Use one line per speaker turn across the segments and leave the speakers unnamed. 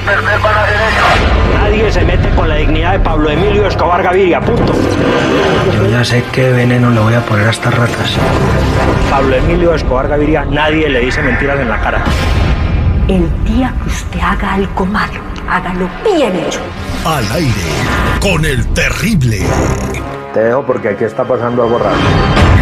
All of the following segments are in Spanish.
perder. Nadie se mete con la dignidad de Pablo Emilio Escobar Gaviria, punto.
Yo ya sé qué veneno le voy a poner a estas ratas.
Pablo Emilio Escobar Gaviria, nadie le dice mentiras en la cara.
El día que usted haga algo malo, hágalo bien hecho.
Al aire, con el terrible.
Te dejo porque aquí está pasando algo raro.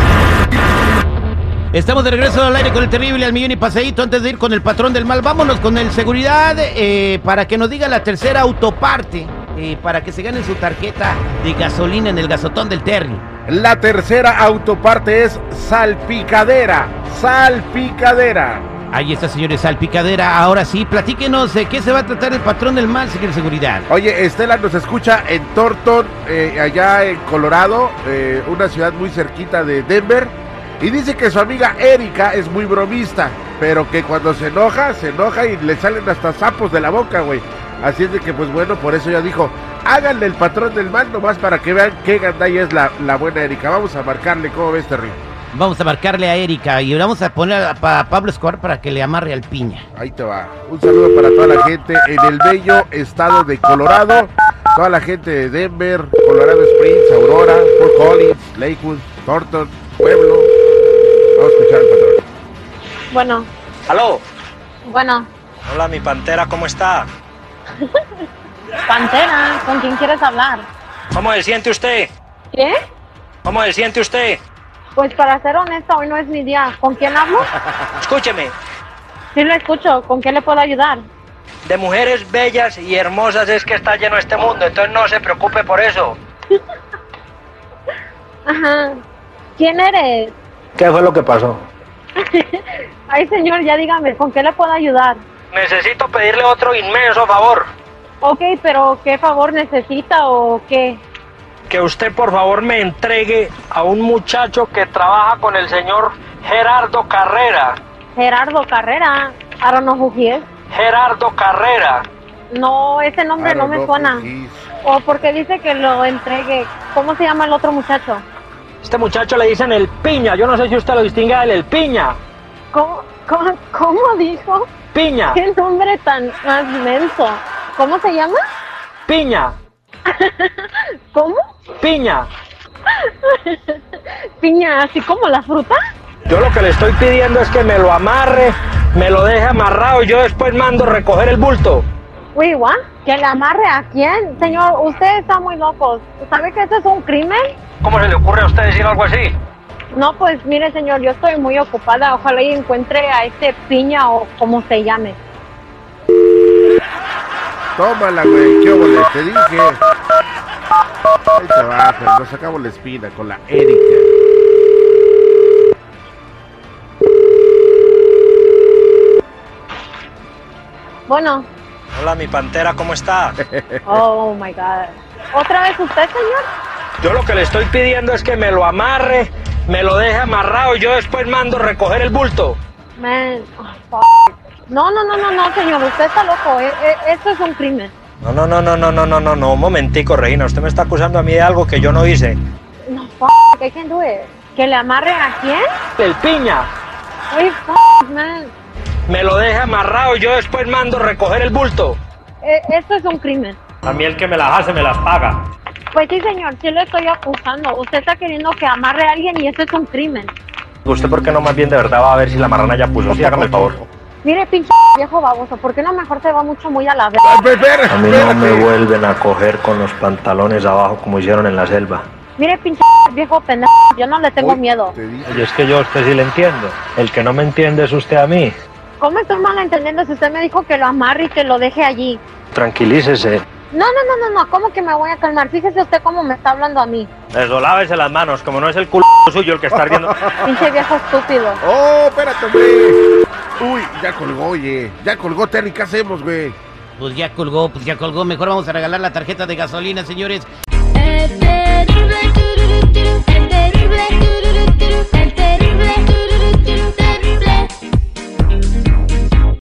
Estamos de regreso al aire con el terrible al millón y paseíto. Antes de ir con el patrón del mal, vámonos con el seguridad eh, para que nos diga la tercera autoparte. eh, para que se gane su tarjeta de gasolina en el gasotón del Terry.
La tercera autoparte es salpicadera. Salpicadera.
Ahí está, señores, salpicadera. Ahora sí, platíquenos de qué se va a tratar el patrón del mal, señor seguridad.
Oye, Estela nos escucha en Thornton, eh, allá en Colorado, una ciudad muy cerquita de Denver. Y dice que su amiga Erika es muy bromista, pero que cuando se enoja, se enoja y le salen hasta sapos de la boca, güey. Así es de que, pues bueno, por eso ya dijo, háganle el patrón del mal nomás para que vean qué gandalla es la, la buena Erika. Vamos a marcarle, ¿cómo ves, Terry?
Vamos a marcarle a Erika y vamos a poner a, pa- Pablo Escobar para que le amarre al piña.
Ahí te va. Un saludo para toda la gente en el bello estado de Colorado. Toda la gente de Denver, Colorado Springs, Aurora, Fort Collins, Lakewood, Thornton, Pueblo. Escuchar al patrón.
Bueno,
Aló,
bueno,
hola mi pantera, ¿cómo está?
Pantera, ¿con quién quieres hablar?
¿Cómo se siente usted?
¿Qué?
¿Cómo se siente usted?
Pues para ser honesta, hoy no es mi día. ¿Con quién hablo?
Escúcheme,
Sí lo escucho, ¿con qué le puedo ayudar?
de mujeres bellas y hermosas es que está lleno este mundo, entonces no se preocupe por eso.
Ajá. ¿Quién eres?
¿Qué fue lo que pasó?
Ay, señor, ya dígame, ¿con qué le puedo ayudar?
Necesito pedirle otro inmenso favor.
Ok, pero ¿qué favor necesita o qué?
Que usted por favor me entregue a un muchacho que trabaja con el señor Gerardo Carrera.
Gerardo Carrera. I don't know who he is.
Gerardo Carrera.
No, ese nombre no me suena. ¿O porque dice que lo entregue? ¿Cómo se llama el otro muchacho?
Este muchacho le dicen el piña. Yo no sé si usted lo distingue del el piña.
¿Cómo, cómo, cómo dijo?
Piña,
¿Qué nombre tan más menso? ¿Cómo se llama?
piña,
¿Cómo?
piña.
Piña, así como la fruta.
Yo lo que le estoy pidiendo es que me lo amarre, me lo deje amarrado y yo después mando recoger el bulto.
Uy, ¿what? ¿Que le amarre a quién? Señor, usted está muy loco. ¿Sabe que eso es un crimen?
¿Cómo se le ocurre a usted decir algo así?
No, pues mire, señor, yo estoy muy ocupada. Ojalá y encuentre a este piña o como se llame.
Tómala, güey, qué óvole, te dije. Ahí te va, pero nos sacamos la espina con la Erika.
Bueno,
Hola, mi pantera, ¿cómo está?
oh my God. ¿Otra vez usted, señor?
Yo lo que le estoy pidiendo es que me lo amarre, me lo deje amarrado y yo después mando recoger el bulto.
Man, oh. No, no, no, no, no, señor, usted está loco. E- e- esto es un crimen.
No, no, no, no, no, no, no, no, no, un momentico, Regina, usted me está acusando a mí de algo que yo no hice.
No, I can't do it. ¿Que le amarre a quién?
El piña,
Oye, man.
Me lo deje amarrado y yo después mando recoger el bulto.
E- esto es un crimen.
A mí el que me las hace me las paga.
Pues sí, señor, sí lo estoy acusando. Usted está queriendo que amarre a alguien y eso es un crimen.
¿Usted por qué no más bien de verdad va a ver si la marrana ya puso? Sí, hágame el favor.
Mire, pinche viejo baboso, ¿por qué no mejor se va mucho muy a la vez?
A mí no me vuelven a coger con los pantalones abajo como hicieron en la selva.
Mire, pinche viejo pendejo, yo no le tengo
Uy,
miedo.
te.
Oye, es que yo a usted sí le entiendo. El que no me entiende es usted a mí.
¿Cómo estás malentendiendo si usted me dijo que lo amarre y que lo deje allí?
Tranquilícese.
No, no, no, no, no, ¿cómo que me voy a calmar? Fíjese usted cómo me está hablando a mí.
Eso, las manos, como no es el culo suyo el que está ardiendo.
Pinche viejo estúpido.
¡Oh, espérate, güey! Uy, ya colgó, oye. Ya colgó, Terry, ¿qué hacemos, güey?
Pues ya colgó, pues ya colgó. Mejor vamos a regalar la tarjeta de gasolina, señores.